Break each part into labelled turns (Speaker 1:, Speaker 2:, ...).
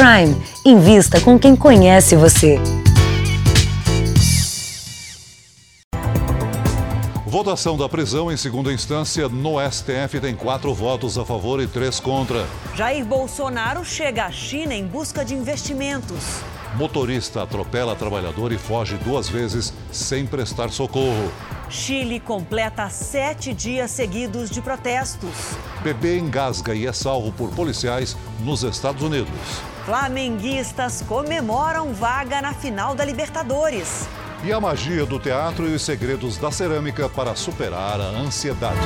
Speaker 1: Prime. Invista com quem conhece você.
Speaker 2: Votação da prisão em segunda instância no STF tem quatro votos a favor e três contra.
Speaker 3: Jair Bolsonaro chega à China em busca de investimentos.
Speaker 2: Motorista atropela trabalhador e foge duas vezes sem prestar socorro.
Speaker 3: Chile completa sete dias seguidos de protestos.
Speaker 2: Bebê engasga e é salvo por policiais nos Estados Unidos.
Speaker 3: Flamenguistas comemoram vaga na final da Libertadores.
Speaker 2: E a magia do teatro e os segredos da cerâmica para superar a ansiedade.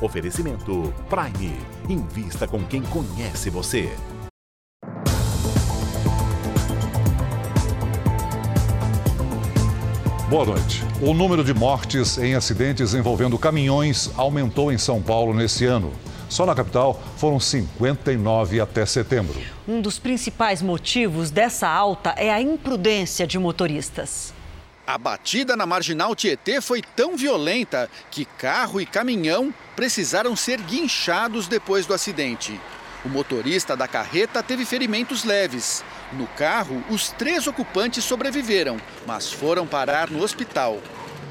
Speaker 4: Oferecimento Prime. Invista com quem conhece você.
Speaker 2: Boa noite. O número de mortes em acidentes envolvendo caminhões aumentou em São Paulo nesse ano. Só na capital foram 59 até setembro.
Speaker 3: Um dos principais motivos dessa alta é a imprudência de motoristas.
Speaker 5: A batida na marginal Tietê foi tão violenta que carro e caminhão precisaram ser guinchados depois do acidente. O motorista da carreta teve ferimentos leves. No carro, os três ocupantes sobreviveram, mas foram parar no hospital.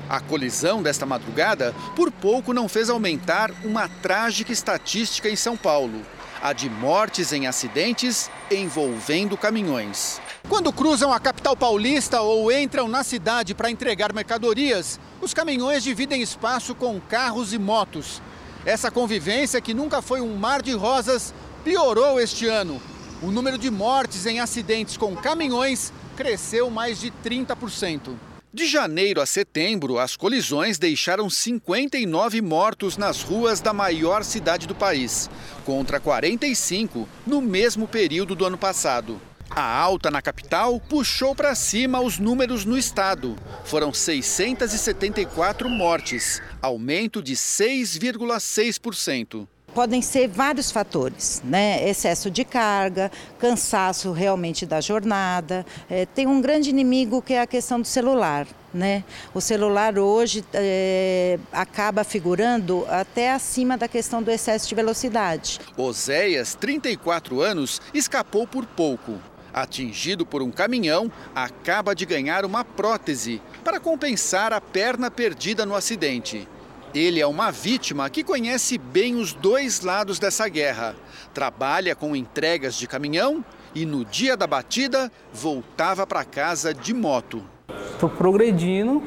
Speaker 5: A colisão desta madrugada por pouco não fez aumentar uma trágica estatística em São Paulo: a de mortes em acidentes envolvendo caminhões. Quando cruzam a capital paulista ou entram na cidade para entregar mercadorias, os caminhões dividem espaço com carros e motos. Essa convivência, que nunca foi um mar de rosas, piorou este ano. O número de mortes em acidentes com caminhões cresceu mais de 30%. De janeiro a setembro, as colisões deixaram 59 mortos nas ruas da maior cidade do país, contra 45 no mesmo período do ano passado. A alta na capital puxou para cima os números no estado. Foram 674 mortes, aumento de 6,6%
Speaker 6: podem ser vários fatores, né? Excesso de carga, cansaço realmente da jornada. É, tem um grande inimigo que é a questão do celular. Né? O celular hoje é, acaba figurando até acima da questão do excesso de velocidade.
Speaker 5: Oséias, 34 anos, escapou por pouco. Atingido por um caminhão, acaba de ganhar uma prótese para compensar a perna perdida no acidente. Ele é uma vítima que conhece bem os dois lados dessa guerra. Trabalha com entregas de caminhão e no dia da batida voltava para casa de moto.
Speaker 7: Estou progredindo,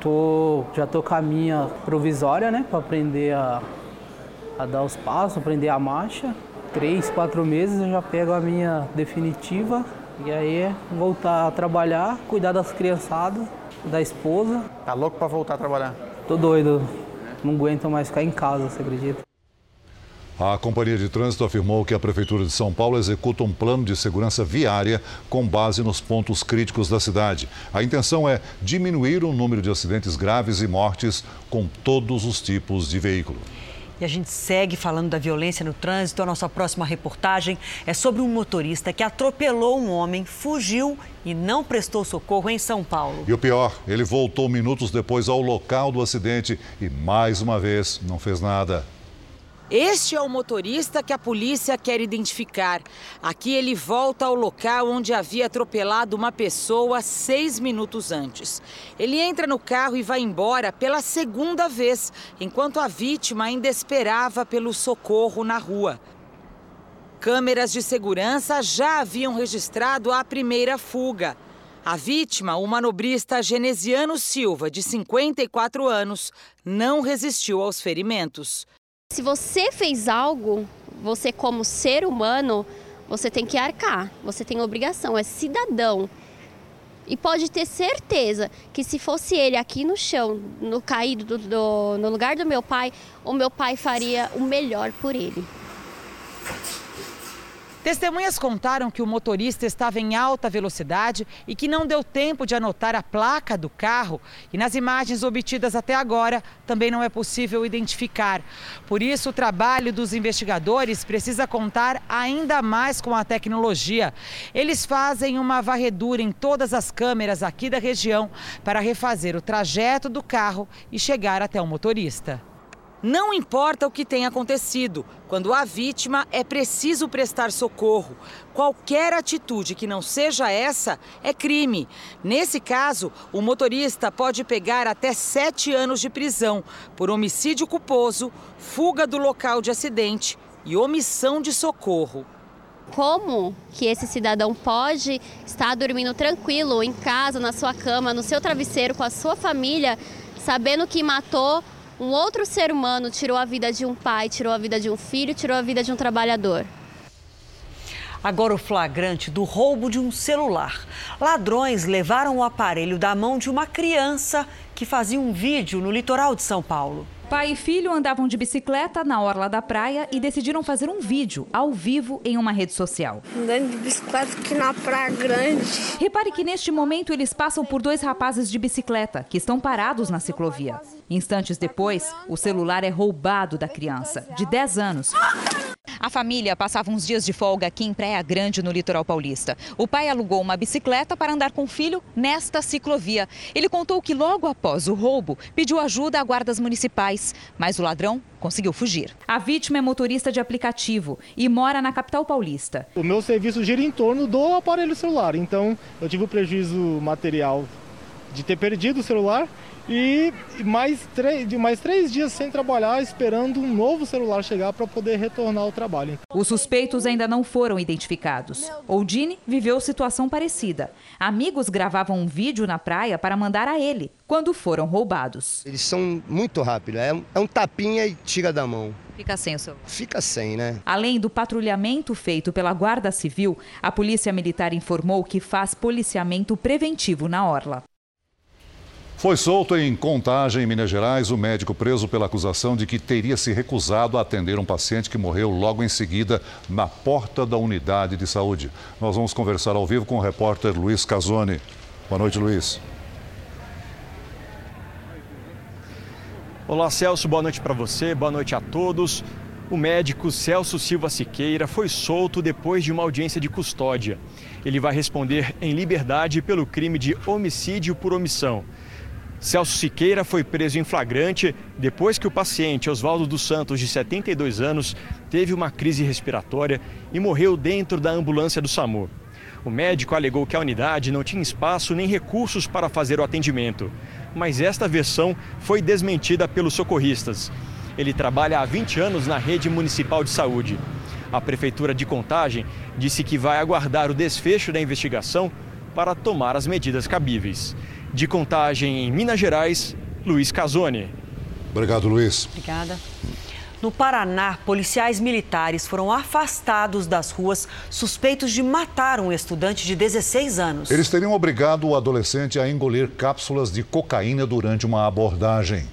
Speaker 7: tô, já estou com a minha provisória, né, para aprender a, a dar os passos, aprender a marcha. Três, quatro meses eu já pego a minha definitiva e aí é voltar a trabalhar, cuidar das criançadas, da esposa.
Speaker 5: Tá louco para voltar a trabalhar?
Speaker 7: Tô doido. Não aguento mais ficar em casa, você acredita?
Speaker 2: A Companhia de Trânsito afirmou que a Prefeitura de São Paulo executa um plano de segurança viária com base nos pontos críticos da cidade. A intenção é diminuir o número de acidentes graves e mortes com todos os tipos de veículo.
Speaker 3: E a gente segue falando da violência no trânsito. A nossa próxima reportagem é sobre um motorista que atropelou um homem, fugiu e não prestou socorro em São Paulo.
Speaker 2: E o pior, ele voltou minutos depois ao local do acidente e mais uma vez não fez nada.
Speaker 8: Este é o motorista que a polícia quer identificar. Aqui ele volta ao local onde havia atropelado uma pessoa seis minutos antes. Ele entra no carro e vai embora pela segunda vez, enquanto a vítima ainda esperava pelo socorro na rua. Câmeras de segurança já haviam registrado a primeira fuga. A vítima, o manobrista Genesiano Silva, de 54 anos, não resistiu aos ferimentos.
Speaker 9: Se você fez algo, você como ser humano, você tem que arcar, você tem obrigação, é cidadão. E pode ter certeza que se fosse ele aqui no chão, no caído do, do, no lugar do meu pai, o meu pai faria o melhor por ele.
Speaker 10: Testemunhas contaram que o motorista estava em alta velocidade e que não deu tempo de anotar a placa do carro. E nas imagens obtidas até agora, também não é possível identificar. Por isso, o trabalho dos investigadores precisa contar ainda mais com a tecnologia. Eles fazem uma varredura em todas as câmeras aqui da região para refazer o trajeto do carro e chegar até o motorista. Não importa o que tenha acontecido, quando há vítima é preciso prestar socorro. Qualquer atitude que não seja essa é crime. Nesse caso, o motorista pode pegar até sete anos de prisão por homicídio culposo, fuga do local de acidente e omissão de socorro.
Speaker 9: Como que esse cidadão pode estar dormindo tranquilo em casa, na sua cama, no seu travesseiro com a sua família, sabendo que matou um outro ser humano tirou a vida de um pai, tirou a vida de um filho, tirou a vida de um trabalhador.
Speaker 3: Agora o flagrante do roubo de um celular. Ladrões levaram o aparelho da mão de uma criança que fazia um vídeo no litoral de São Paulo.
Speaker 11: Pai e filho andavam de bicicleta na orla da praia e decidiram fazer um vídeo ao vivo em uma rede social.
Speaker 12: Andando de bicicleta aqui na Praia Grande.
Speaker 11: Repare que neste momento eles passam por dois rapazes de bicicleta que estão parados na ciclovia. Instantes depois, o celular é roubado da criança, de 10 anos. A família passava uns dias de folga aqui em Praia Grande, no litoral paulista. O pai alugou uma bicicleta para andar com o filho nesta ciclovia. Ele contou que logo após o roubo, pediu ajuda a guardas municipais, mas o ladrão conseguiu fugir. A vítima é motorista de aplicativo e mora na capital paulista.
Speaker 13: O meu serviço gira em torno do aparelho celular, então eu tive o prejuízo material de ter perdido o celular e mais três, mais três dias sem trabalhar, esperando um novo celular chegar para poder retornar ao trabalho.
Speaker 11: Os suspeitos ainda não foram identificados. Oldine viveu situação parecida. Amigos gravavam um vídeo na praia para mandar a ele, quando foram roubados.
Speaker 14: Eles são muito rápidos, é um, é um tapinha e tira da mão.
Speaker 11: Fica sem o celular.
Speaker 14: Fica sem, né?
Speaker 11: Além do patrulhamento feito pela Guarda Civil, a Polícia Militar informou que faz policiamento preventivo na orla.
Speaker 2: Foi solto em Contagem, em Minas Gerais, o médico preso pela acusação de que teria se recusado a atender um paciente que morreu logo em seguida na porta da unidade de saúde. Nós vamos conversar ao vivo com o repórter Luiz Casoni. Boa noite, Luiz.
Speaker 15: Olá, Celso. Boa noite para você. Boa noite a todos. O médico Celso Silva Siqueira foi solto depois de uma audiência de custódia. Ele vai responder em liberdade pelo crime de homicídio por omissão. Celso Siqueira foi preso em flagrante depois que o paciente Oswaldo dos Santos, de 72 anos, teve uma crise respiratória e morreu dentro da ambulância do SAMU. O médico alegou que a unidade não tinha espaço nem recursos para fazer o atendimento, mas esta versão foi desmentida pelos socorristas. Ele trabalha há 20 anos na rede municipal de saúde. A prefeitura de Contagem disse que vai aguardar o desfecho da investigação para tomar as medidas cabíveis. De Contagem, em Minas Gerais, Luiz Casoni.
Speaker 2: Obrigado, Luiz.
Speaker 3: Obrigada. No Paraná, policiais militares foram afastados das ruas suspeitos de matar um estudante de 16 anos.
Speaker 2: Eles teriam obrigado o adolescente a engolir cápsulas de cocaína durante uma abordagem.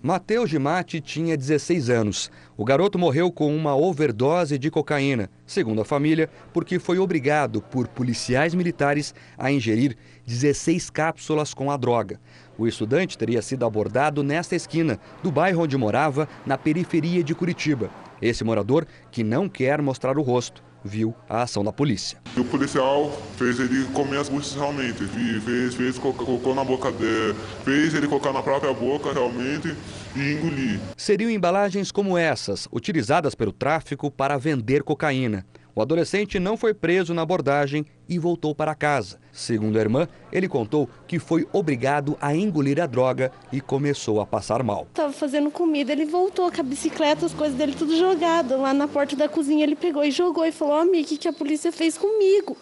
Speaker 16: Mateus Gimati tinha 16 anos. O garoto morreu com uma overdose de cocaína, segundo a família, porque foi obrigado por policiais militares a ingerir 16 cápsulas com a droga. O estudante teria sido abordado nesta esquina, do bairro onde morava, na periferia de Curitiba. Esse morador, que não quer mostrar o rosto, viu a ação da polícia.
Speaker 17: O policial fez ele comer as buchas realmente, fez, fez colocou na boca dele, fez ele colocar na própria boca realmente e engolir.
Speaker 16: Seriam embalagens como essas, utilizadas pelo tráfico para vender cocaína. O adolescente não foi preso na abordagem e voltou para casa. Segundo a irmã, ele contou que foi obrigado a engolir a droga e começou a passar mal.
Speaker 12: Tava fazendo comida, ele voltou com a bicicleta, as coisas dele tudo jogado. Lá na porta da cozinha ele pegou e jogou e falou: Amigo, o que, que a polícia fez comigo?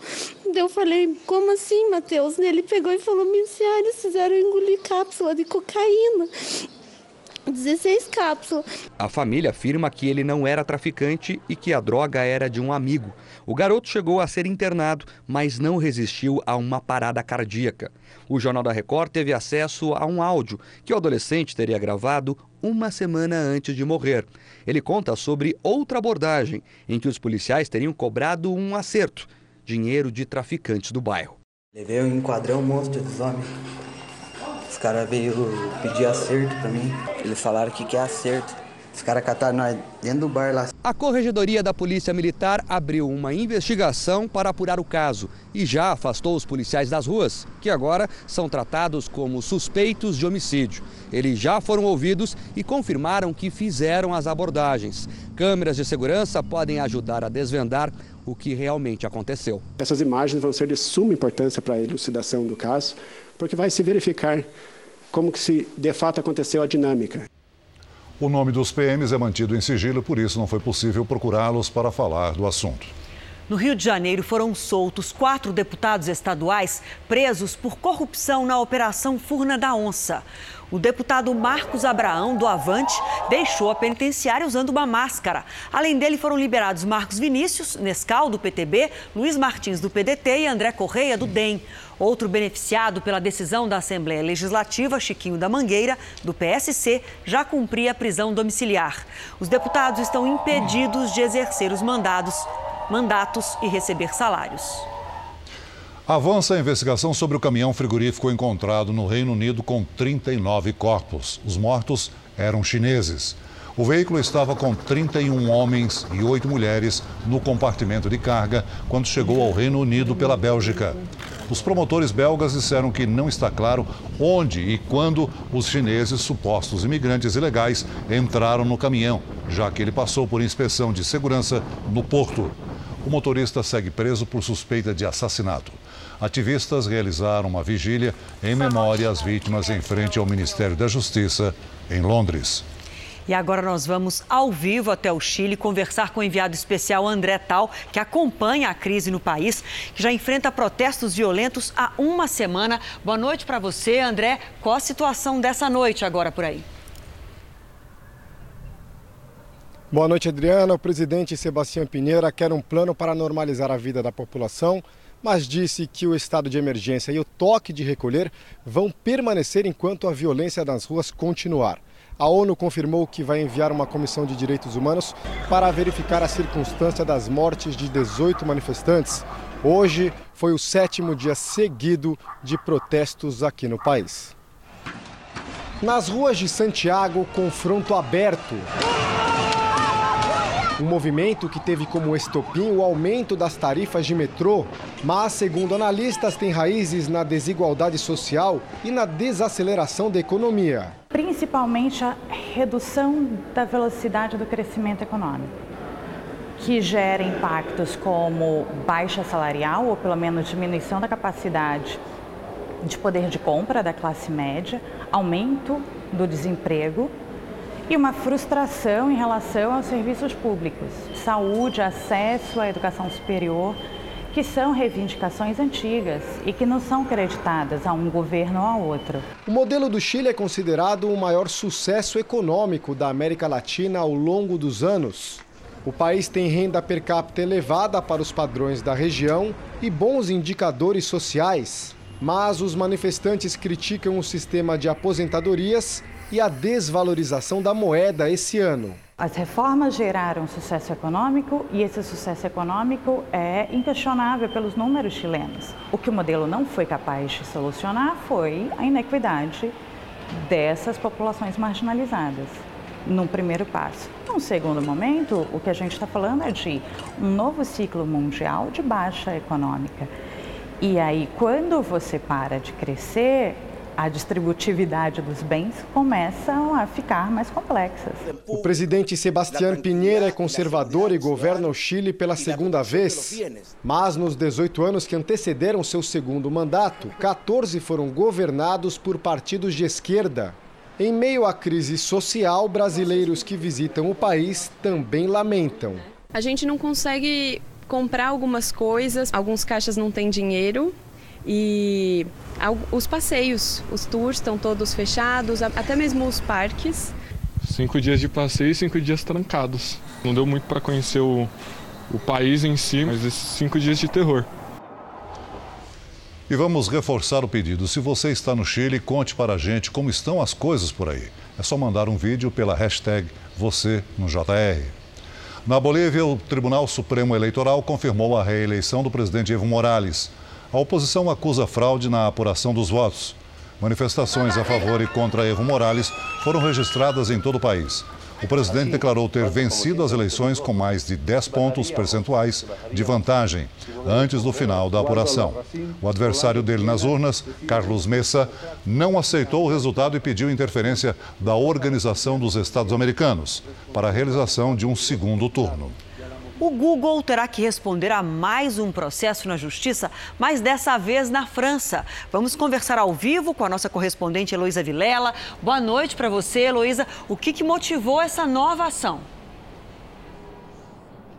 Speaker 12: Eu falei: Como assim, Matheus? Ele pegou e falou: eles fizeram engolir cápsula de cocaína. 16 cápsulas.
Speaker 16: A família afirma que ele não era traficante e que a droga era de um amigo. O garoto chegou a ser internado, mas não resistiu a uma parada cardíaca. O Jornal da Record teve acesso a um áudio que o adolescente teria gravado uma semana antes de morrer. Ele conta sobre outra abordagem em que os policiais teriam cobrado um acerto dinheiro de traficantes do bairro.
Speaker 18: Levei um enquadrão monstro dos homens. Os caras veio pedir acerto pra mim. Eles falaram que quer acerto. Os caras cataram nós dentro do bar lá.
Speaker 16: A Corregedoria da Polícia Militar abriu uma investigação para apurar o caso e já afastou os policiais das ruas, que agora são tratados como suspeitos de homicídio. Eles já foram ouvidos e confirmaram que fizeram as abordagens. Câmeras de segurança podem ajudar a desvendar o que realmente aconteceu.
Speaker 19: Essas imagens vão ser de suma importância para a elucidação do caso porque vai se verificar como que se de fato aconteceu a dinâmica.
Speaker 2: O nome dos PMs é mantido em sigilo, por isso não foi possível procurá-los para falar do assunto.
Speaker 3: No Rio de Janeiro foram soltos quatro deputados estaduais presos por corrupção na Operação Furna da Onça. O deputado Marcos Abraão, do Avante, deixou a penitenciária usando uma máscara. Além dele, foram liberados Marcos Vinícius, Nescal, do PTB, Luiz Martins, do PDT e André Correia, do DEM. Outro beneficiado pela decisão da Assembleia Legislativa, Chiquinho da Mangueira, do PSC, já cumpria a prisão domiciliar. Os deputados estão impedidos de exercer os mandados, mandatos e receber salários.
Speaker 2: Avança a investigação sobre o caminhão frigorífico encontrado no Reino Unido com 39 corpos. Os mortos eram chineses. O veículo estava com 31 homens e 8 mulheres no compartimento de carga quando chegou ao Reino Unido pela Bélgica. Os promotores belgas disseram que não está claro onde e quando os chineses, supostos imigrantes ilegais, entraram no caminhão, já que ele passou por inspeção de segurança no porto. O motorista segue preso por suspeita de assassinato. Ativistas realizaram uma vigília em memória às vítimas em frente ao Ministério da Justiça, em Londres.
Speaker 3: E agora nós vamos ao vivo até o Chile conversar com o enviado especial André Tal, que acompanha a crise no país, que já enfrenta protestos violentos há uma semana. Boa noite para você, André. Qual a situação dessa noite agora por aí?
Speaker 20: Boa noite, Adriana. O presidente Sebastião Pinheira quer um plano para normalizar a vida da população mas disse que o estado de emergência e o toque de recolher vão permanecer enquanto a violência nas ruas continuar. A ONU confirmou que vai enviar uma comissão de direitos humanos para verificar a circunstância das mortes de 18 manifestantes. Hoje foi o sétimo dia seguido de protestos aqui no país. Nas ruas de Santiago, confronto aberto. Um movimento que teve como estopim o aumento das tarifas de metrô, mas, segundo analistas, tem raízes na desigualdade social e na desaceleração da economia.
Speaker 15: Principalmente a redução da velocidade do crescimento econômico, que gera impactos como baixa salarial, ou pelo menos diminuição da capacidade de poder de compra da classe média, aumento do desemprego e uma frustração em relação aos serviços públicos, saúde, acesso à educação superior, que são reivindicações antigas e que não são creditadas a um governo ou a outro.
Speaker 20: O modelo do Chile é considerado o maior sucesso econômico da América Latina ao longo dos anos. O país tem renda per capita elevada para os padrões da região e bons indicadores sociais. Mas os manifestantes criticam o sistema de aposentadorias e a desvalorização da moeda esse ano.
Speaker 15: As reformas geraram sucesso econômico e esse sucesso econômico é inquestionável pelos números chilenos. O que o modelo não foi capaz de solucionar foi a inequidade dessas populações marginalizadas, num primeiro passo. Num segundo momento, o que a gente está falando é de um novo ciclo mundial de baixa econômica. E aí, quando você para de crescer, a distributividade dos bens começam a ficar mais complexas.
Speaker 20: O presidente Sebastián Pinheira é conservador e governa o Chile pela segunda vez. Mas nos 18 anos que antecederam seu segundo mandato, 14 foram governados por partidos de esquerda. Em meio à crise social, brasileiros que visitam o país também lamentam.
Speaker 21: A gente não consegue comprar algumas coisas, alguns caixas não têm dinheiro e os passeios, os tours estão todos fechados, até mesmo os parques.
Speaker 22: Cinco dias de passeio e cinco dias trancados. Não deu muito para conhecer o, o país em si, mas esses cinco dias de terror.
Speaker 2: E vamos reforçar o pedido. Se você está no Chile, conte para a gente como estão as coisas por aí. É só mandar um vídeo pela hashtag você no JR. Na Bolívia, o Tribunal Supremo Eleitoral confirmou a reeleição do presidente Evo Morales. A oposição acusa fraude na apuração dos votos. Manifestações a favor e contra Evo Morales foram registradas em todo o país. O presidente declarou ter vencido as eleições com mais de 10 pontos percentuais de vantagem antes do final da apuração. O adversário dele nas urnas, Carlos Messa, não aceitou o resultado e pediu interferência da Organização dos Estados Americanos para a realização de um segundo turno.
Speaker 3: O Google terá que responder a mais um processo na justiça, mas dessa vez na França. Vamos conversar ao vivo com a nossa correspondente Heloísa Vilela. Boa noite para você, Heloísa. O que, que motivou essa nova ação?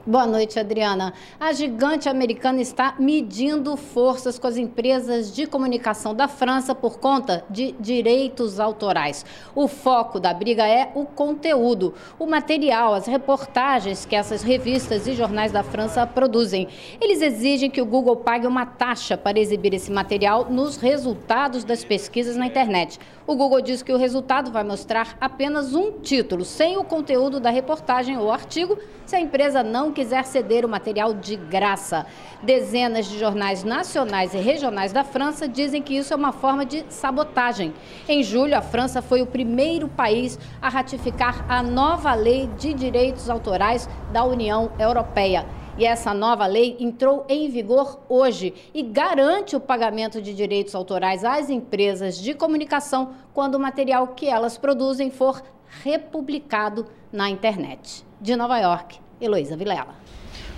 Speaker 23: Boa noite, Adriana. A gigante americana está medindo forças com as empresas de comunicação da França por conta de direitos autorais. O foco da briga é o conteúdo, o material, as reportagens que essas revistas e jornais da França produzem. Eles exigem que o Google pague uma taxa para exibir esse material nos resultados das pesquisas na internet. O Google diz que o resultado vai mostrar apenas um título, sem o conteúdo da reportagem ou artigo, se a empresa não quiser ceder o material de graça. Dezenas de jornais nacionais e regionais da França dizem que isso é uma forma de sabotagem. Em julho, a França foi o primeiro país a ratificar a nova lei de direitos autorais da União Europeia. E essa nova lei entrou em vigor hoje e garante o pagamento de direitos autorais às empresas de comunicação quando o material que elas produzem for republicado na internet. De Nova York, Heloísa Vilela.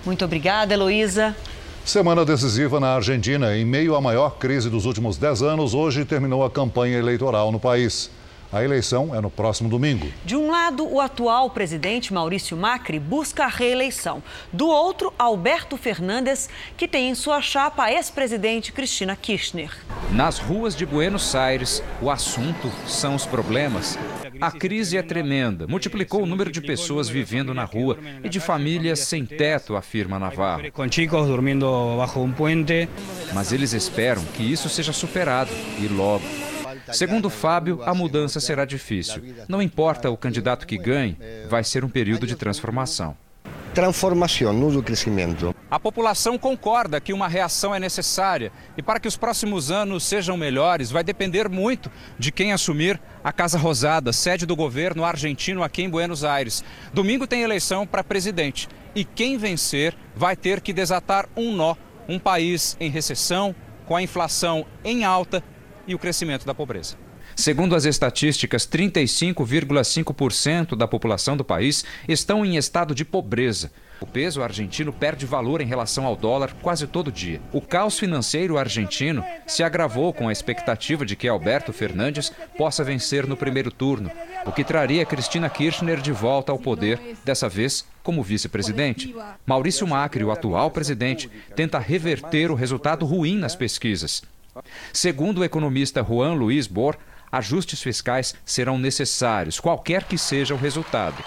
Speaker 3: Muito obrigada, Heloísa.
Speaker 2: Semana decisiva na Argentina. Em meio à maior crise dos últimos 10 anos, hoje terminou a campanha eleitoral no país. A eleição é no próximo domingo.
Speaker 3: De um lado, o atual presidente Maurício Macri busca a reeleição. Do outro, Alberto Fernandes, que tem em sua chapa a ex-presidente Cristina Kirchner.
Speaker 24: Nas ruas de Buenos Aires, o assunto são os problemas. A crise é tremenda, multiplicou o número de pessoas vivendo na rua e de famílias sem teto, afirma Navarro. Mas eles esperam que isso seja superado e logo. Segundo Fábio, a mudança será difícil. Não importa o candidato que ganhe, vai ser um período de transformação.
Speaker 25: Transformação, não do crescimento.
Speaker 24: A população concorda que uma reação é necessária e para que os próximos anos sejam melhores, vai depender muito de quem assumir a Casa Rosada, sede do governo argentino aqui em Buenos Aires. Domingo tem eleição para presidente e quem vencer vai ter que desatar um nó. Um país em recessão, com a inflação em alta e o crescimento da pobreza. Segundo as estatísticas, 35,5% da população do país estão em estado de pobreza. O peso argentino perde valor em relação ao dólar quase todo dia. O caos financeiro argentino se agravou com a expectativa de que Alberto Fernandes possa vencer no primeiro turno, o que traria Cristina Kirchner de volta ao poder, dessa vez como vice-presidente. Maurício Macri, o atual presidente, tenta reverter o resultado ruim nas pesquisas. Segundo o economista Juan Luiz Bor, ajustes fiscais serão necessários, qualquer que seja o resultado.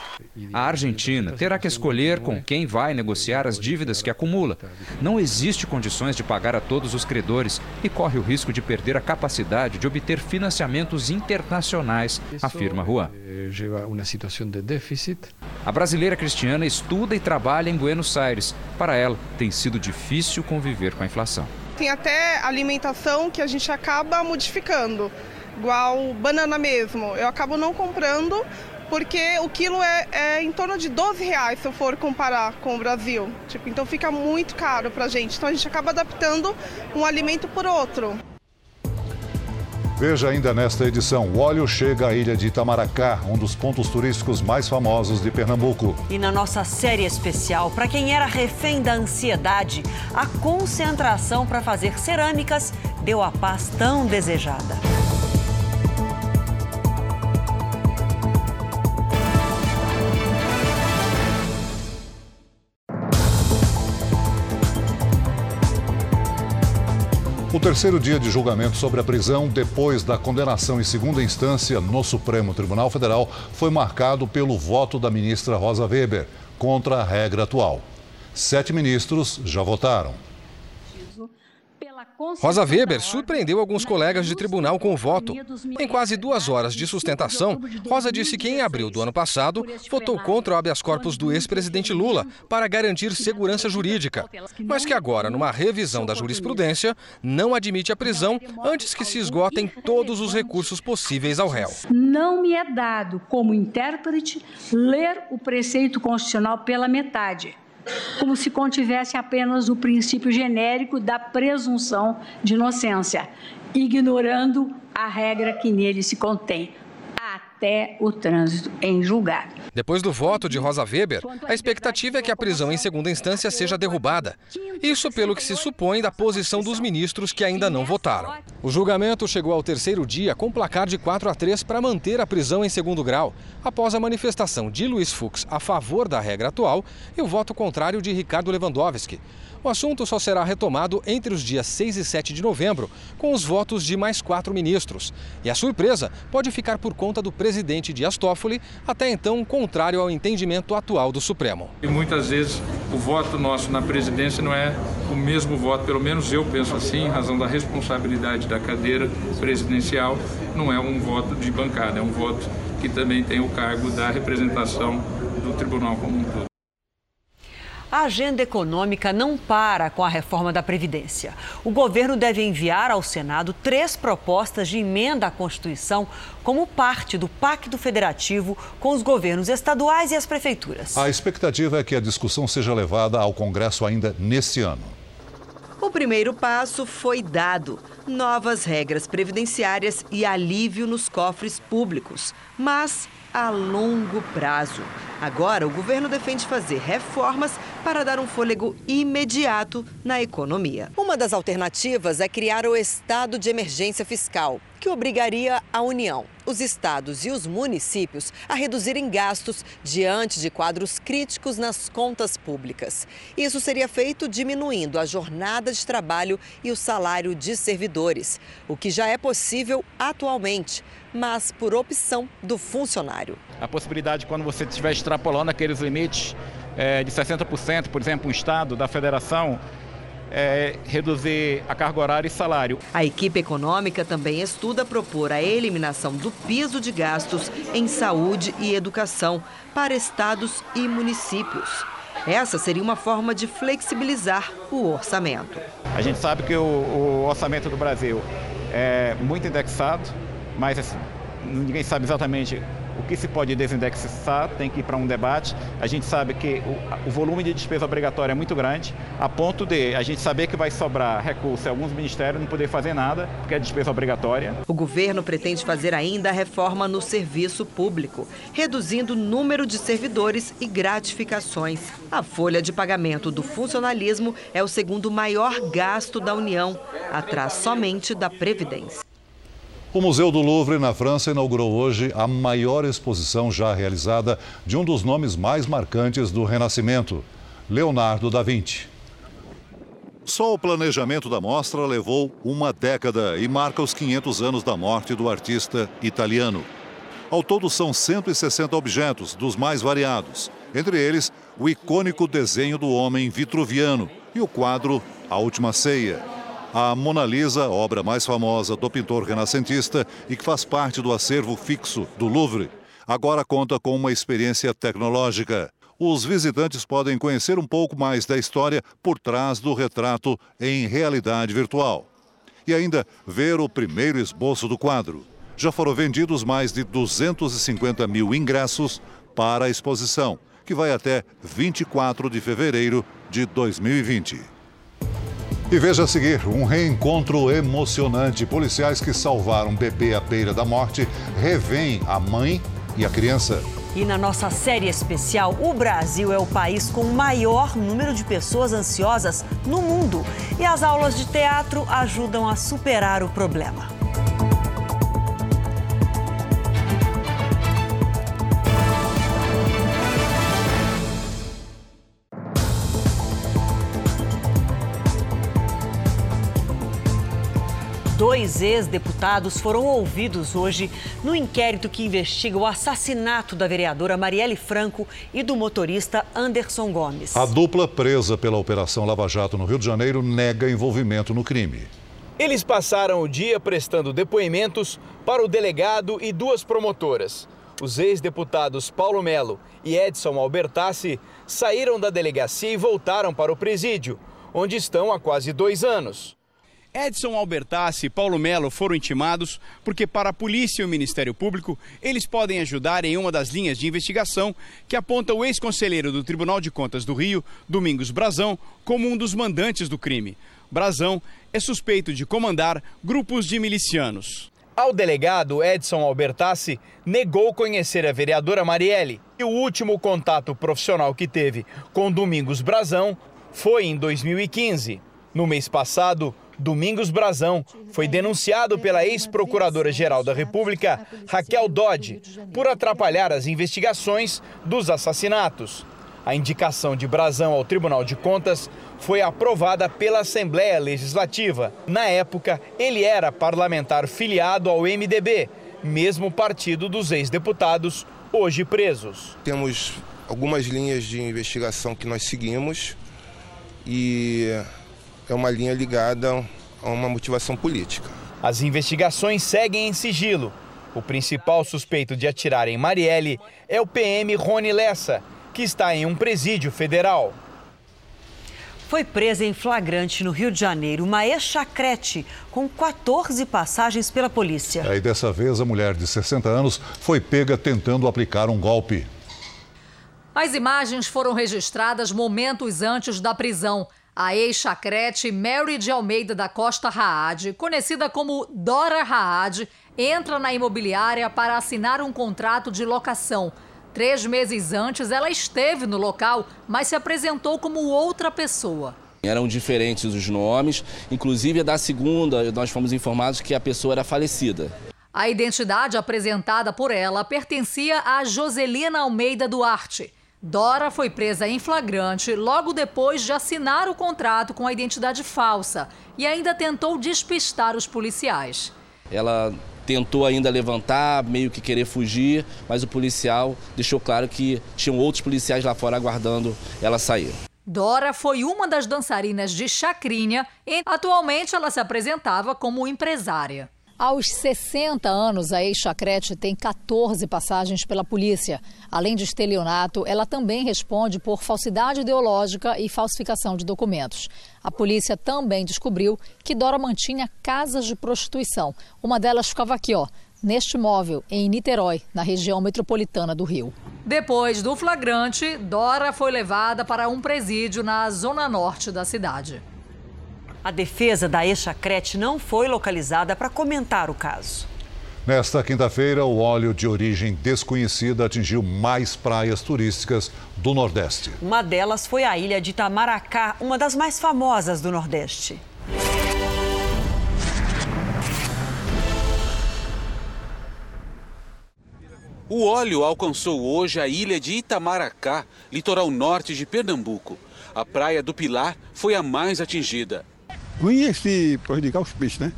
Speaker 24: A Argentina terá que escolher com quem vai negociar as dívidas que acumula. Não existe condições de pagar a todos os credores e corre o risco de perder a capacidade de obter financiamentos internacionais, afirma Juan. A brasileira Cristiana estuda e trabalha em Buenos Aires. Para ela, tem sido difícil conviver com a inflação.
Speaker 26: Tem até alimentação que a gente acaba modificando, igual banana mesmo. Eu acabo não comprando porque o quilo é, é, em torno de 12 reais se eu for comparar com o Brasil. Tipo, então fica muito caro pra gente. Então a gente acaba adaptando um alimento por outro.
Speaker 2: Veja ainda nesta edição: o óleo chega à ilha de Itamaracá, um dos pontos turísticos mais famosos de Pernambuco.
Speaker 3: E na nossa série especial, para quem era refém da ansiedade, a concentração para fazer cerâmicas deu a paz tão desejada.
Speaker 2: O terceiro dia de julgamento sobre a prisão depois da condenação em segunda instância no Supremo Tribunal Federal foi marcado pelo voto da ministra Rosa Weber contra a regra atual. Sete ministros já votaram.
Speaker 27: Rosa Weber surpreendeu alguns colegas de tribunal com o voto. Em quase duas horas de sustentação, Rosa disse que em abril do ano passado votou contra o habeas corpus do ex-presidente Lula para garantir segurança jurídica, mas que agora, numa revisão da jurisprudência, não admite a prisão antes que se esgotem todos os recursos possíveis ao réu.
Speaker 28: Não me é dado, como intérprete, ler o preceito constitucional pela metade como se contivesse apenas o princípio genérico da presunção de inocência, ignorando a regra que nele se contém até o trânsito em julgado.
Speaker 27: Depois do voto de Rosa Weber, a expectativa é que a prisão em segunda instância seja derrubada. Isso pelo que se supõe da posição dos ministros que ainda não votaram. O julgamento chegou ao terceiro dia com placar de 4 a 3 para manter a prisão em segundo grau, após a manifestação de Luiz Fux a favor da regra atual e o voto contrário de Ricardo Lewandowski. O assunto só será retomado entre os dias 6 e 7 de novembro, com os votos de mais quatro ministros. E a surpresa pode ficar por conta do presidente Dias Toffoli, até então contrário ao entendimento atual do Supremo.
Speaker 17: E muitas vezes o voto nosso na presidência não é o mesmo voto, pelo menos eu penso assim, em razão da responsabilidade da cadeira presidencial, não é um voto de bancada, é um voto que também tem o cargo da representação do tribunal como um todo.
Speaker 3: A agenda econômica não para com a reforma da Previdência. O governo deve enviar ao Senado três propostas de emenda à Constituição como parte do Pacto Federativo com os governos estaduais e as prefeituras.
Speaker 2: A expectativa é que a discussão seja levada ao Congresso ainda neste ano.
Speaker 29: O primeiro passo foi dado: novas regras previdenciárias e alívio nos cofres públicos. Mas a longo prazo. Agora, o governo defende fazer reformas para dar um fôlego imediato na economia. Uma das alternativas é criar o estado de emergência fiscal, que obrigaria a União, os estados e os municípios a reduzirem gastos diante de quadros críticos nas contas públicas. Isso seria feito diminuindo a jornada de trabalho e o salário de servidores, o que já é possível atualmente mas por opção do funcionário.
Speaker 30: A possibilidade, quando você estiver extrapolando aqueles limites é, de 60%, por exemplo, um Estado, da federação, é, reduzir a carga horária e salário.
Speaker 29: A equipe econômica também estuda propor a eliminação do piso de gastos em saúde e educação para estados e municípios. Essa seria uma forma de flexibilizar o orçamento.
Speaker 30: A gente sabe que o, o orçamento do Brasil é muito indexado, mas assim, ninguém sabe exatamente o que se pode desindexar, tem que ir para um debate. A gente sabe que o, o, volume de despesa obrigatória é muito grande, a ponto de a gente saber que vai sobrar recurso em alguns ministérios não poder fazer nada, porque é despesa obrigatória.
Speaker 29: O governo pretende fazer ainda a reforma no serviço público, reduzindo o número de servidores e gratificações. A folha de pagamento do funcionalismo é o segundo maior gasto da União, atrás somente da Previdência.
Speaker 2: O Museu do Louvre, na França, inaugurou hoje a maior exposição já realizada de um dos nomes mais marcantes do Renascimento, Leonardo da Vinci. Só o planejamento da mostra levou uma década e marca os 500 anos da morte do artista italiano. Ao todo, são 160 objetos, dos mais variados. Entre eles, o icônico desenho do homem vitruviano e o quadro A Última Ceia. A Mona Lisa, obra mais famosa do pintor renascentista e que faz parte do acervo fixo do Louvre, agora conta com uma experiência tecnológica. Os visitantes podem conhecer um pouco mais da história por trás do retrato em realidade virtual. E ainda ver o primeiro esboço do quadro. Já foram vendidos mais de 250 mil ingressos para a exposição, que vai até 24 de fevereiro de 2020. E veja a seguir, um reencontro emocionante. Policiais que salvaram um bebê à beira da morte revêem a mãe e a criança.
Speaker 3: E na nossa série especial, o Brasil é o país com o maior número de pessoas ansiosas no mundo. E as aulas de teatro ajudam a superar o problema. Dois ex-deputados foram ouvidos hoje no inquérito que investiga o assassinato da vereadora Marielle Franco e do motorista Anderson Gomes.
Speaker 2: A dupla presa pela Operação Lava Jato no Rio de Janeiro nega envolvimento no crime.
Speaker 31: Eles passaram o dia prestando depoimentos para o delegado e duas promotoras. Os ex-deputados Paulo Melo e Edson Albertassi saíram da delegacia e voltaram para o presídio, onde estão há quase dois anos. Edson Albertassi e Paulo Melo foram intimados porque, para a polícia e o Ministério Público, eles podem ajudar em uma das linhas de investigação que aponta o ex-conselheiro do Tribunal de Contas do Rio, Domingos Brazão, como um dos mandantes do crime. Brazão é suspeito de comandar grupos de milicianos. Ao delegado Edson Albertassi, negou conhecer a vereadora Marielle e o último contato profissional que teve com Domingos Brazão foi em 2015. No mês passado, Domingos Brazão foi denunciado pela ex-procuradora-geral da República, Raquel Dodge, por atrapalhar as investigações dos assassinatos. A indicação de Brazão ao Tribunal de Contas foi aprovada pela Assembleia Legislativa. Na época, ele era parlamentar filiado ao MDB, mesmo partido dos ex-deputados hoje presos.
Speaker 14: Temos algumas linhas de investigação que nós seguimos e é uma linha ligada a uma motivação política.
Speaker 31: As investigações seguem em sigilo. O principal suspeito de atirar em Marielle é o PM Rony Lessa, que está em um presídio federal.
Speaker 3: Foi presa em flagrante no Rio de Janeiro uma ex-chacrete com 14 passagens pela polícia.
Speaker 2: Aí dessa vez a mulher de 60 anos foi pega tentando aplicar um golpe.
Speaker 32: As imagens foram registradas momentos antes da prisão. A ex-chacrete Mary de Almeida da Costa Raad, conhecida como Dora Raad, entra na imobiliária para assinar um contrato de locação. Três meses antes, ela esteve no local, mas se apresentou como outra pessoa.
Speaker 33: Eram diferentes os nomes, inclusive da segunda, nós fomos informados que a pessoa era falecida.
Speaker 32: A identidade apresentada por ela pertencia a Joselina Almeida Duarte. Dora foi presa em flagrante logo depois de assinar o contrato com a identidade falsa e ainda tentou despistar os policiais.
Speaker 33: Ela tentou ainda levantar, meio que querer fugir, mas o policial deixou claro que tinham outros policiais lá fora aguardando ela sair.
Speaker 32: Dora foi uma das dançarinas de Chacrinha e atualmente ela se apresentava como empresária. Aos 60 anos, a ex-chacrete tem 14 passagens pela polícia. Além de estelionato, ela também responde por falsidade ideológica e falsificação de documentos. A polícia também descobriu que Dora mantinha casas de prostituição. Uma delas ficava aqui, ó, neste imóvel, em Niterói, na região metropolitana do Rio. Depois do flagrante, Dora foi levada para um presídio na zona norte da cidade.
Speaker 3: A defesa da ex-chacrete não foi localizada para comentar o caso.
Speaker 2: Nesta quinta-feira, o óleo de origem desconhecida atingiu mais praias turísticas do Nordeste.
Speaker 3: Uma delas foi a ilha de Itamaracá, uma das mais famosas do Nordeste.
Speaker 34: O óleo alcançou hoje a ilha de Itamaracá, litoral norte de Pernambuco. A praia do Pilar foi a mais atingida.
Speaker 35: Ruim é se prejudicar os peixes, né?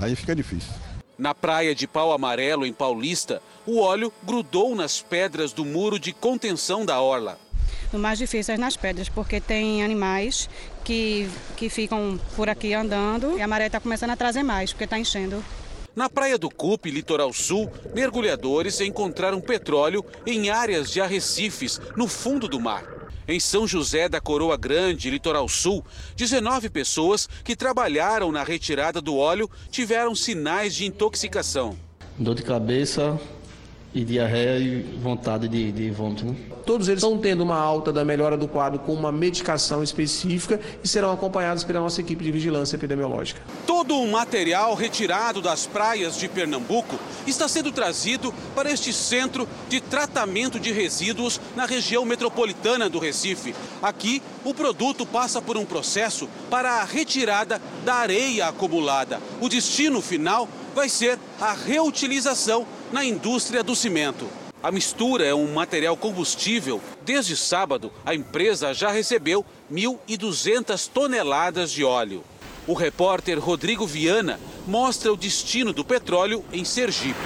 Speaker 35: Aí fica difícil.
Speaker 34: Na praia de Pau Amarelo, em Paulista, o óleo grudou nas pedras do muro de contenção da orla.
Speaker 36: O mais difícil é nas pedras, porque tem animais que, que ficam por aqui andando e a maré está começando a trazer mais, porque está enchendo.
Speaker 34: Na praia do Cupe, litoral sul, mergulhadores encontraram petróleo em áreas de arrecifes no fundo do mar. Em São José da Coroa Grande, litoral sul, 19 pessoas que trabalharam na retirada do óleo tiveram sinais de intoxicação.
Speaker 37: Dor de cabeça e diarreia e vontade de, de vômito. Né?
Speaker 38: Todos eles estão tendo uma alta da melhora do quadro com uma medicação específica e serão acompanhados pela nossa equipe de vigilância epidemiológica.
Speaker 34: Todo o material retirado das praias de Pernambuco está sendo trazido para este centro de tratamento de resíduos na região metropolitana do Recife. Aqui, o produto passa por um processo para a retirada da areia acumulada. O destino final vai ser a reutilização na indústria do cimento. A mistura é um material combustível. Desde sábado, a empresa já recebeu 1.200 toneladas de óleo. O repórter Rodrigo Viana mostra o destino do petróleo em Sergipe.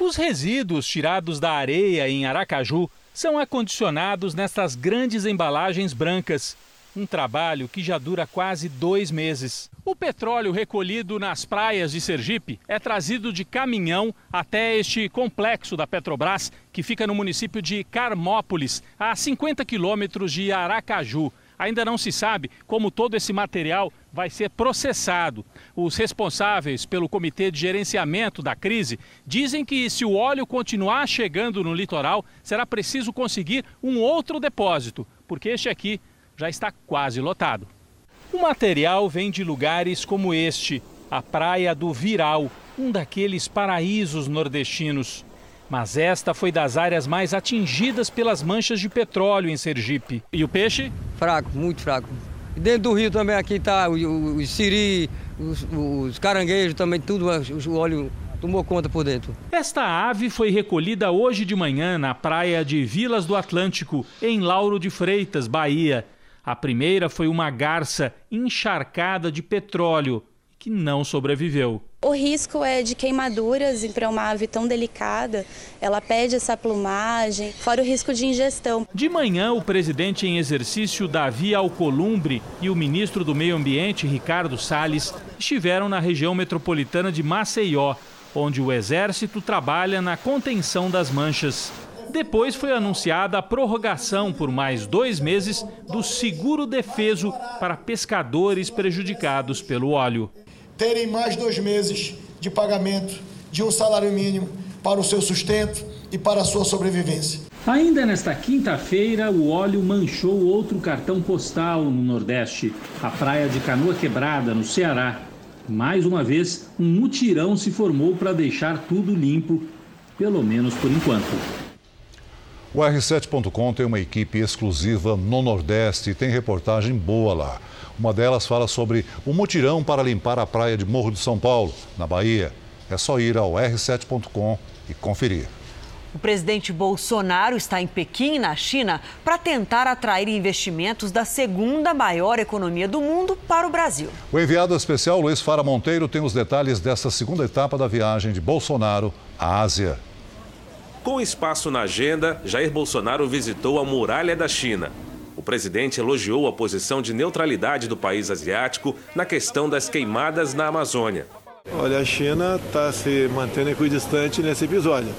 Speaker 39: Os resíduos tirados da areia em Aracaju são acondicionados nessas grandes embalagens brancas. Um trabalho que já dura quase dois meses. O petróleo recolhido nas praias de Sergipe é trazido de caminhão até este complexo da Petrobras, que fica no município de Carmópolis, a 50 quilômetros de Aracaju. Ainda não se sabe como todo esse material vai ser processado. Os responsáveis pelo Comitê de Gerenciamento da Crise dizem que, se o óleo continuar chegando no litoral, será preciso conseguir um outro depósito, porque este aqui já está quase lotado. O material vem de lugares como este, a Praia do Viral, um daqueles paraísos nordestinos. Mas esta foi das áreas mais atingidas pelas manchas de petróleo em Sergipe. E o peixe?
Speaker 40: Fraco, muito fraco. Dentro do rio também aqui está o, o, o siri, os, os, caranguejos também, tudo, o óleo tomou conta por dentro.
Speaker 39: Esta ave foi recolhida hoje de manhã na praia de Vilas do Atlântico, em Lauro de Freitas, Bahia. A primeira foi uma garça encharcada de petróleo que não sobreviveu.
Speaker 41: O risco é de queimaduras para uma ave tão delicada, ela pede essa plumagem, fora o risco de ingestão.
Speaker 39: De manhã, o presidente em exercício Davi Alcolumbre e o ministro do Meio Ambiente, Ricardo Salles, estiveram na região metropolitana de Maceió, onde o Exército trabalha na contenção das manchas. Depois foi anunciada a prorrogação por mais dois meses do seguro defeso para pescadores prejudicados pelo óleo
Speaker 42: terem mais dois meses de pagamento de um salário mínimo para o seu sustento e para a sua sobrevivência.
Speaker 39: Ainda nesta quinta-feira, o óleo manchou outro cartão postal no Nordeste, a praia de Canoa Quebrada, no Ceará. Mais uma vez, um mutirão se formou para deixar tudo limpo, pelo menos por enquanto.
Speaker 2: O R7.com tem uma equipe exclusiva no Nordeste e tem reportagem boa lá. Uma delas fala sobre o mutirão para limpar a praia de Morro de São Paulo, na Bahia. É só ir ao r7.com e conferir.
Speaker 3: O presidente Bolsonaro está em Pequim, na China, para tentar atrair investimentos da segunda maior economia do mundo para o Brasil.
Speaker 2: O enviado especial Luiz Fara Monteiro tem os detalhes dessa segunda etapa da viagem de Bolsonaro à Ásia.
Speaker 43: Com espaço na agenda, Jair Bolsonaro visitou a Muralha da China. O presidente elogiou a posição de neutralidade do país asiático na questão das queimadas na Amazônia.
Speaker 44: Olha, a China está se mantendo equidistante nesse episódio.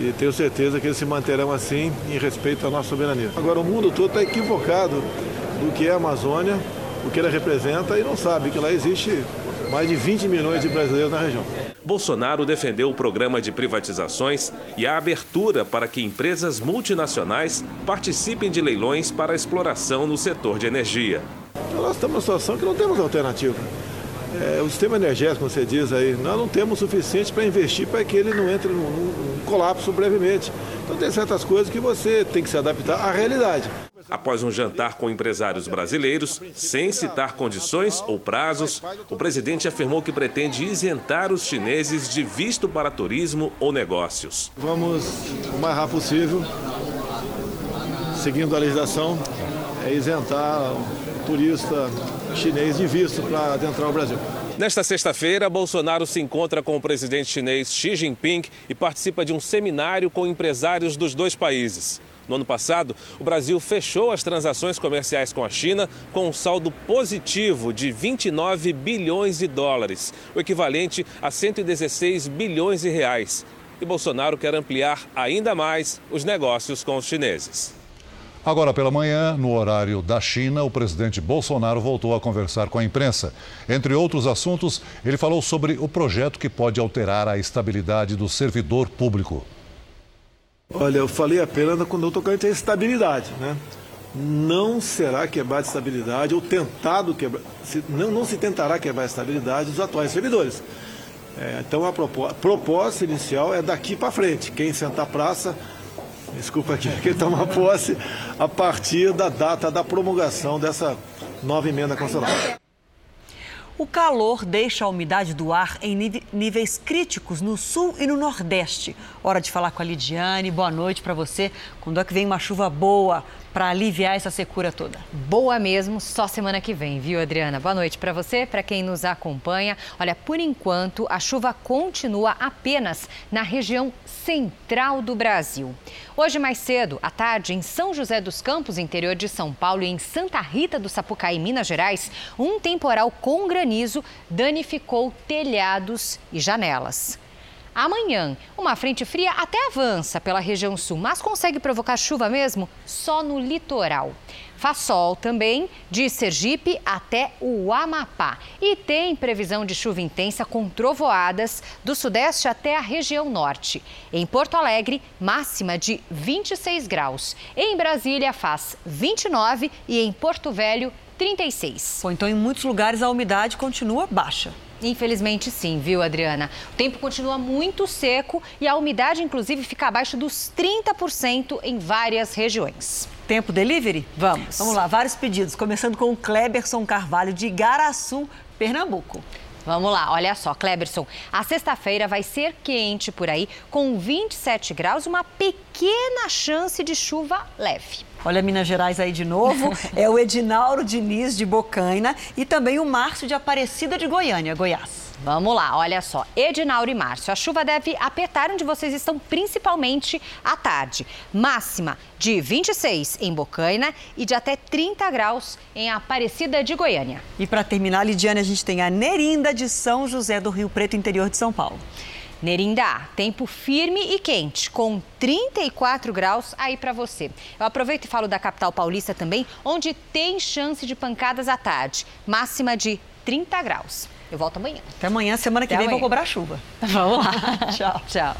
Speaker 44: E tenho certeza que eles se manterão assim em respeito à nossa soberania. Agora, o mundo todo está equivocado do que é a Amazônia, o que ela representa e não sabe que lá existe mais de 20 milhões de brasileiros na região.
Speaker 43: Bolsonaro defendeu o programa de privatizações e a abertura para que empresas multinacionais participem de leilões para a exploração no setor de energia.
Speaker 44: Nós estamos numa situação que não temos alternativa. É, o sistema energético, como você diz aí, nós não temos o suficiente para investir para que ele não entre num, num colapso brevemente. Então tem certas coisas que você tem que se adaptar à realidade.
Speaker 43: Após um jantar com empresários brasileiros, sem citar condições ou prazos, o presidente afirmou que pretende isentar os chineses de visto para turismo ou negócios.
Speaker 44: Vamos, o mais rápido possível, seguindo a legislação, é isentar o turista chinês de visto para adentrar o Brasil.
Speaker 43: Nesta sexta-feira, Bolsonaro se encontra com o presidente chinês Xi Jinping e participa de um seminário com empresários dos dois países. No ano passado, o Brasil fechou as transações comerciais com a China com um saldo positivo de 29 bilhões de dólares, o equivalente a 116 bilhões de reais. E Bolsonaro quer ampliar ainda mais os negócios com os chineses.
Speaker 2: Agora pela manhã, no horário da China, o presidente Bolsonaro voltou a conversar com a imprensa. Entre outros assuntos, ele falou sobre o projeto que pode alterar a estabilidade do servidor público.
Speaker 44: Olha, eu falei apenas quando eu tocante a estabilidade, né? Não será quebrada estabilidade ou tentado quebrar, se, não, não se tentará quebrar a estabilidade dos atuais servidores. É, então a proposta, proposta, inicial é daqui para frente. Quem sentar praça, desculpa aqui, quem toma posse a partir da data da promulgação dessa nova emenda constitucional.
Speaker 3: O calor deixa a umidade do ar em níveis críticos no sul e no nordeste. Hora de falar com a Lidiane. Boa noite para você. Quando é que vem uma chuva boa para aliviar essa secura toda.
Speaker 45: Boa mesmo, só semana que vem, viu, Adriana? Boa noite para você, para quem nos acompanha. Olha, por enquanto, a chuva continua apenas na região central do Brasil. Hoje, mais cedo, à tarde, em São José dos Campos, interior de São Paulo, e em Santa Rita do Sapucaí, Minas Gerais, um temporal com granizo danificou telhados e janelas. Amanhã, uma frente fria até avança pela região sul, mas consegue provocar chuva mesmo só no litoral. Faz sol também de Sergipe até o Amapá. E tem previsão de chuva intensa com trovoadas do sudeste até a região norte. Em Porto Alegre, máxima de 26 graus. Em Brasília, faz 29 e em Porto Velho, 36.
Speaker 3: Bom, então, em muitos lugares a umidade continua baixa.
Speaker 45: Infelizmente sim, viu, Adriana? O tempo continua muito seco e a umidade, inclusive, fica abaixo dos 30% em várias regiões.
Speaker 3: Tempo delivery? Vamos. Vamos lá, vários pedidos, começando com o Kleberson Carvalho de Igaraçu, Pernambuco.
Speaker 45: Vamos lá, olha só, Kleberson. A sexta-feira vai ser quente por aí, com 27 graus, uma pequena chance de chuva leve.
Speaker 3: Olha Minas Gerais aí de novo. é o Edinauro Diniz de Bocaina e também o Márcio de Aparecida de Goiânia, Goiás.
Speaker 45: Vamos lá, olha só. Edinauro e Márcio, a chuva deve apertar onde vocês estão, principalmente à tarde. Máxima de 26 em Bocaina e de até 30 graus em Aparecida de Goiânia.
Speaker 3: E para terminar, Lidiane, a gente tem a Nerinda de São José do Rio Preto, interior de São Paulo.
Speaker 45: Nerinda, tempo firme e quente, com 34 graus aí para você. Eu aproveito e falo da capital paulista também, onde tem chance de pancadas à tarde, máxima de 30 graus. Eu volto amanhã.
Speaker 3: Até amanhã, semana que Até vem amanhã. vou cobrar chuva.
Speaker 45: Vamos lá. Tchau. Tchau.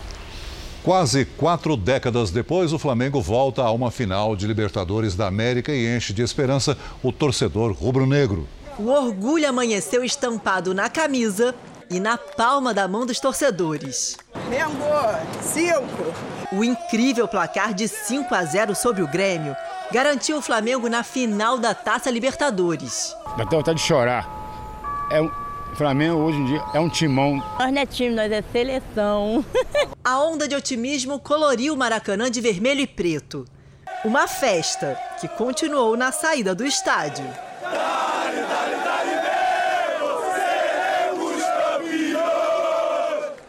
Speaker 2: Quase quatro décadas depois, o Flamengo volta a uma final de Libertadores da América e enche de esperança o torcedor rubro-negro.
Speaker 46: O orgulho amanheceu estampado na camisa e na palma da mão dos torcedores.
Speaker 26: Mengo, cinco.
Speaker 46: O incrível placar de 5 a 0 sobre o Grêmio garantiu o Flamengo na final da Taça Libertadores.
Speaker 47: Dá até vontade de chorar. É um, o Flamengo hoje em dia é um timão.
Speaker 26: Nós não é time, nós é seleção.
Speaker 46: A onda de otimismo coloriu o Maracanã de vermelho e preto. Uma festa que continuou na saída do estádio.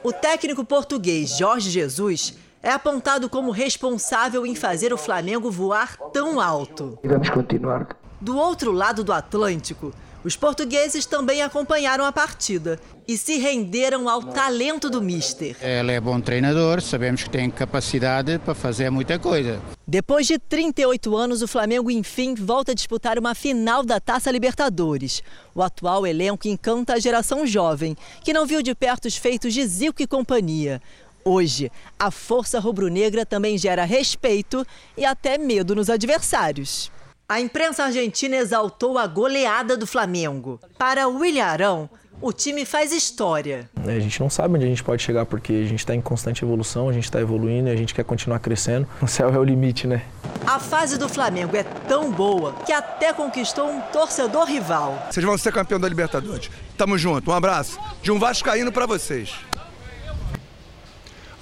Speaker 46: O técnico português Jorge Jesus é apontado como responsável em fazer o Flamengo voar tão alto.
Speaker 48: Vamos continuar.
Speaker 46: Do outro lado do Atlântico, os portugueses também acompanharam a partida e se renderam ao talento do Mister.
Speaker 47: Ele é bom treinador, sabemos que tem capacidade para fazer muita coisa.
Speaker 46: Depois de 38 anos, o Flamengo enfim volta a disputar uma final da Taça Libertadores. O atual elenco encanta a geração jovem, que não viu de perto os feitos de Zico e companhia. Hoje, a força rubro-negra também gera respeito e até medo nos adversários. A imprensa argentina exaltou a goleada do Flamengo. Para William Arão, o time faz história.
Speaker 49: A gente não sabe onde a gente pode chegar porque a gente está em constante evolução, a gente está evoluindo e a gente quer continuar crescendo. O céu é o limite, né?
Speaker 46: A fase do Flamengo é tão boa que até conquistou um torcedor rival.
Speaker 44: Vocês vão ser campeão da Libertadores. Tamo junto. Um abraço de um vascaíno para vocês.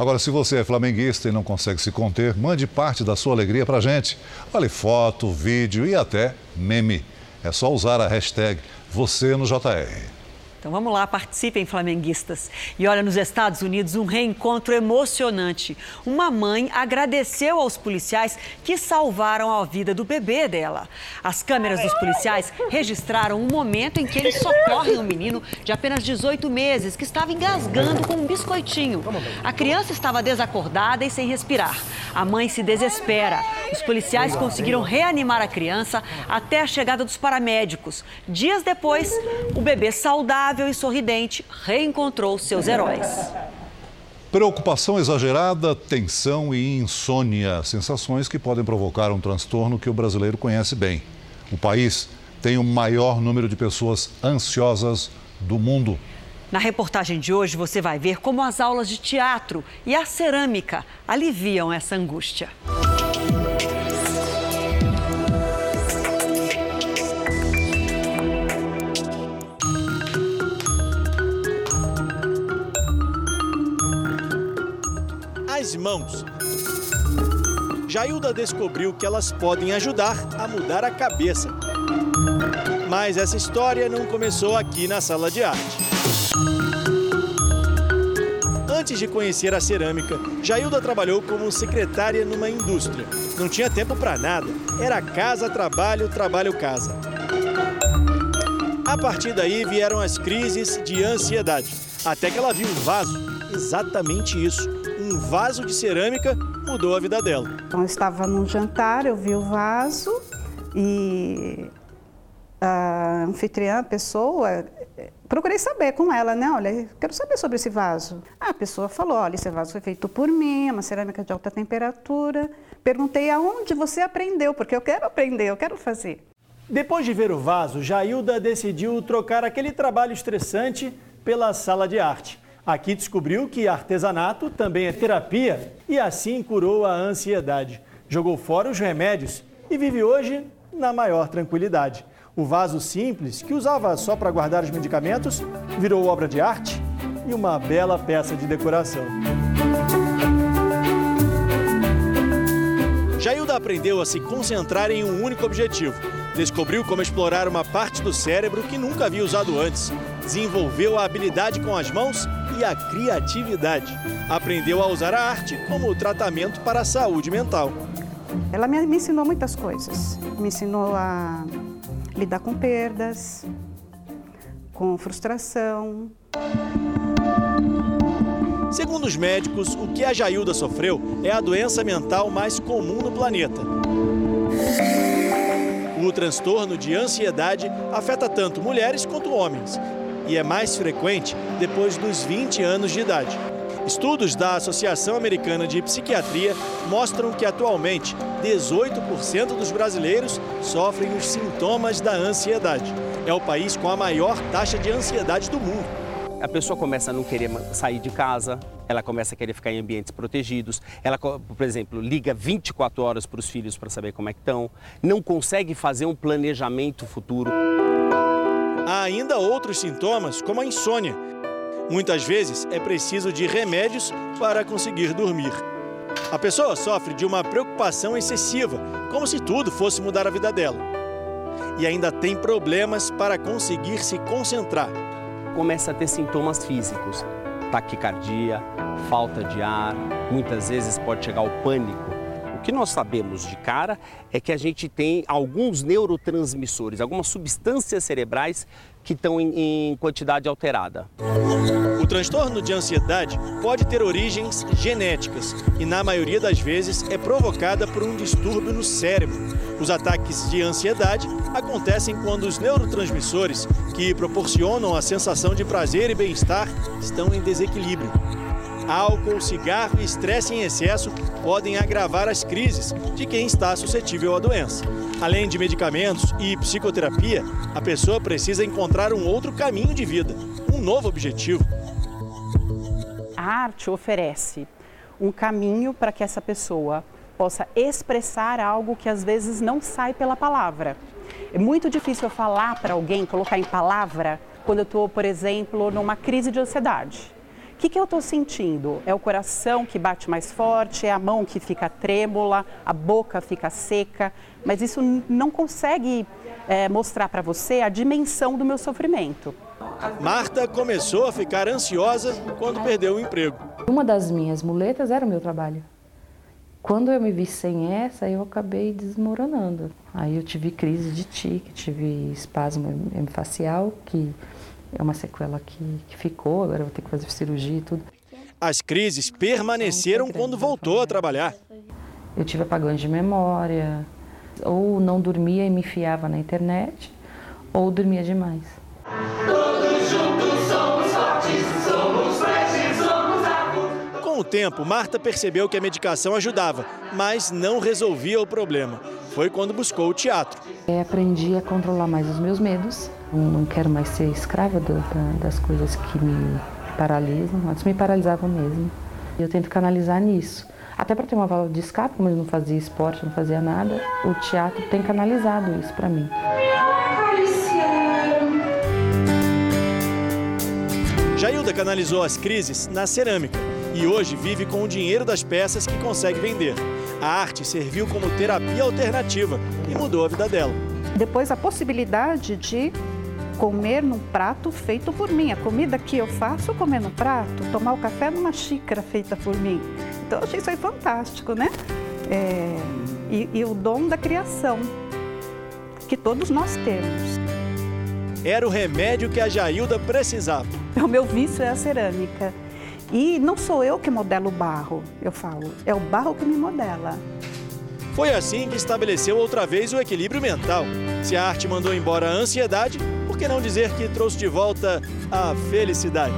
Speaker 2: Agora, se você é flamenguista e não consegue se conter, mande parte da sua alegria para gente. Vale foto, vídeo e até meme. É só usar a hashtag você no JR.
Speaker 3: Então vamos lá, participem, flamenguistas. E olha, nos Estados Unidos, um reencontro emocionante. Uma mãe agradeceu aos policiais que salvaram a vida do bebê dela. As câmeras dos policiais registraram um momento em que eles socorrem um menino de apenas 18 meses que estava engasgando com um biscoitinho. A criança estava desacordada e sem respirar. A mãe se desespera. Os policiais conseguiram reanimar a criança até a chegada dos paramédicos. Dias depois, o bebê saudável e sorridente reencontrou seus heróis.
Speaker 2: Preocupação exagerada, tensão e insônia, sensações que podem provocar um transtorno que o brasileiro conhece bem. O país tem o maior número de pessoas ansiosas do mundo.
Speaker 3: Na reportagem de hoje, você vai ver como as aulas de teatro e a cerâmica aliviam essa angústia.
Speaker 50: as mãos. Jailda descobriu que elas podem ajudar a mudar a cabeça. Mas essa história não começou aqui na sala de arte. Antes de conhecer a cerâmica, Jailda trabalhou como secretária numa indústria. Não tinha tempo para nada. Era casa, trabalho, trabalho, casa. A partir daí vieram as crises de ansiedade. Até que ela viu um vaso, exatamente isso. Um vaso de cerâmica mudou a vida dela.
Speaker 36: Então, eu estava num jantar, eu vi o vaso e a anfitriã, a pessoa, procurei saber com ela, né? Olha, quero saber sobre esse vaso. A pessoa falou: olha, esse vaso foi feito por mim, é uma cerâmica de alta temperatura. Perguntei aonde você aprendeu, porque eu quero aprender, eu quero fazer.
Speaker 50: Depois de ver o vaso, Jailda decidiu trocar aquele trabalho estressante pela sala de arte. Aqui descobriu que artesanato também é terapia e assim curou a ansiedade. Jogou fora os remédios e vive hoje na maior tranquilidade. O vaso simples, que usava só para guardar os medicamentos, virou obra de arte e uma bela peça de decoração. Jailda aprendeu a se concentrar em um único objetivo. Descobriu como explorar uma parte do cérebro que nunca havia usado antes. Desenvolveu a habilidade com as mãos e a criatividade. Aprendeu a usar a arte como tratamento para a saúde mental.
Speaker 36: Ela me, me ensinou muitas coisas. Me ensinou a lidar com perdas, com frustração.
Speaker 50: Segundo os médicos, o que a Jailda sofreu é a doença mental mais comum no planeta. O transtorno de ansiedade afeta tanto mulheres quanto homens e é mais frequente depois dos 20 anos de idade. Estudos da Associação Americana de Psiquiatria mostram que atualmente 18% dos brasileiros sofrem os sintomas da ansiedade. É o país com a maior taxa de ansiedade do mundo.
Speaker 51: A pessoa começa a não querer sair de casa, ela começa a querer ficar em ambientes protegidos, ela, por exemplo, liga 24 horas para os filhos para saber como é que estão, não consegue fazer um planejamento futuro.
Speaker 50: Há ainda outros sintomas, como a insônia. Muitas vezes é preciso de remédios para conseguir dormir. A pessoa sofre de uma preocupação excessiva, como se tudo fosse mudar a vida dela. E ainda tem problemas para conseguir se concentrar.
Speaker 51: Começa a ter sintomas físicos, taquicardia, falta de ar, muitas vezes pode chegar ao pânico. Que nós sabemos de cara é que a gente tem alguns neurotransmissores, algumas substâncias cerebrais que estão em, em quantidade alterada.
Speaker 50: O transtorno de ansiedade pode ter origens genéticas e, na maioria das vezes, é provocada por um distúrbio no cérebro. Os ataques de ansiedade acontecem quando os neurotransmissores, que proporcionam a sensação de prazer e bem-estar, estão em desequilíbrio. Álcool, cigarro e estresse em excesso podem agravar as crises de quem está suscetível à doença. Além de medicamentos e psicoterapia, a pessoa precisa encontrar um outro caminho de vida, um novo objetivo.
Speaker 36: A arte oferece um caminho para que essa pessoa possa expressar algo que às vezes não sai pela palavra. É muito difícil eu falar para alguém, colocar em palavra, quando eu estou, por exemplo, numa crise de ansiedade. O que, que eu estou sentindo? É o coração que bate mais forte, é a mão que fica trêmula, a boca fica seca, mas isso não consegue é, mostrar para você a dimensão do meu sofrimento.
Speaker 50: Marta começou a ficar ansiosa quando perdeu o emprego.
Speaker 52: Uma das minhas muletas era o meu trabalho. Quando eu me vi sem essa, eu acabei desmoronando. Aí eu tive crise de tique, tive espasmo facial, que é uma sequela que, que ficou, agora eu vou ter que fazer cirurgia e tudo.
Speaker 50: As crises permaneceram quando voltou a trabalhar.
Speaker 52: Eu tive apagões de memória, ou não dormia e me enfiava na internet, ou dormia demais.
Speaker 50: Todos juntos somos fortes, somos fortes, somos a... Com o tempo, Marta percebeu que a medicação ajudava, mas não resolvia o problema. Foi quando buscou o teatro.
Speaker 52: É, aprendi a controlar mais os meus medos. Não quero mais ser escrava do, da, das coisas que me paralisam. Antes me paralisavam mesmo. Eu tento canalizar nisso. Até para ter uma válvula de escape, como eu não fazia esporte, não fazia nada, o teatro tem canalizado isso para mim.
Speaker 50: Jailda canalizou as crises na cerâmica e hoje vive com o dinheiro das peças que consegue vender. A arte serviu como terapia alternativa e mudou a vida dela.
Speaker 53: Depois, a possibilidade de comer num prato feito por mim. A comida que eu faço, comer no prato, tomar o café numa xícara feita por mim. Então, eu achei isso aí fantástico, né? É, e, e o dom da criação, que todos nós temos.
Speaker 50: Era o remédio que a Jailda precisava.
Speaker 53: O meu vício é a cerâmica. E não sou eu que modelo o barro, eu falo, é o barro que me modela.
Speaker 50: Foi assim que estabeleceu outra vez o equilíbrio mental. Se a arte mandou embora a ansiedade, que não dizer que trouxe de volta a felicidade?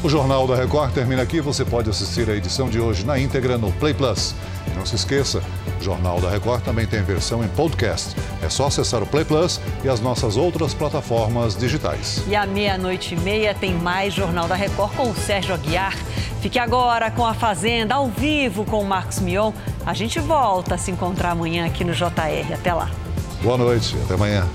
Speaker 2: O Jornal da Record termina aqui. Você pode assistir a edição de hoje na íntegra no Play Plus. Não se esqueça, o Jornal da Record também tem versão em podcast. É só acessar o Play Plus e as nossas outras plataformas digitais.
Speaker 3: E à meia-noite e meia tem mais Jornal da Record com o Sérgio Aguiar. Fique agora com a Fazenda ao vivo com o Marcos Mion. A gente volta a se encontrar amanhã aqui no JR. Até lá.
Speaker 2: Boa noite, até amanhã.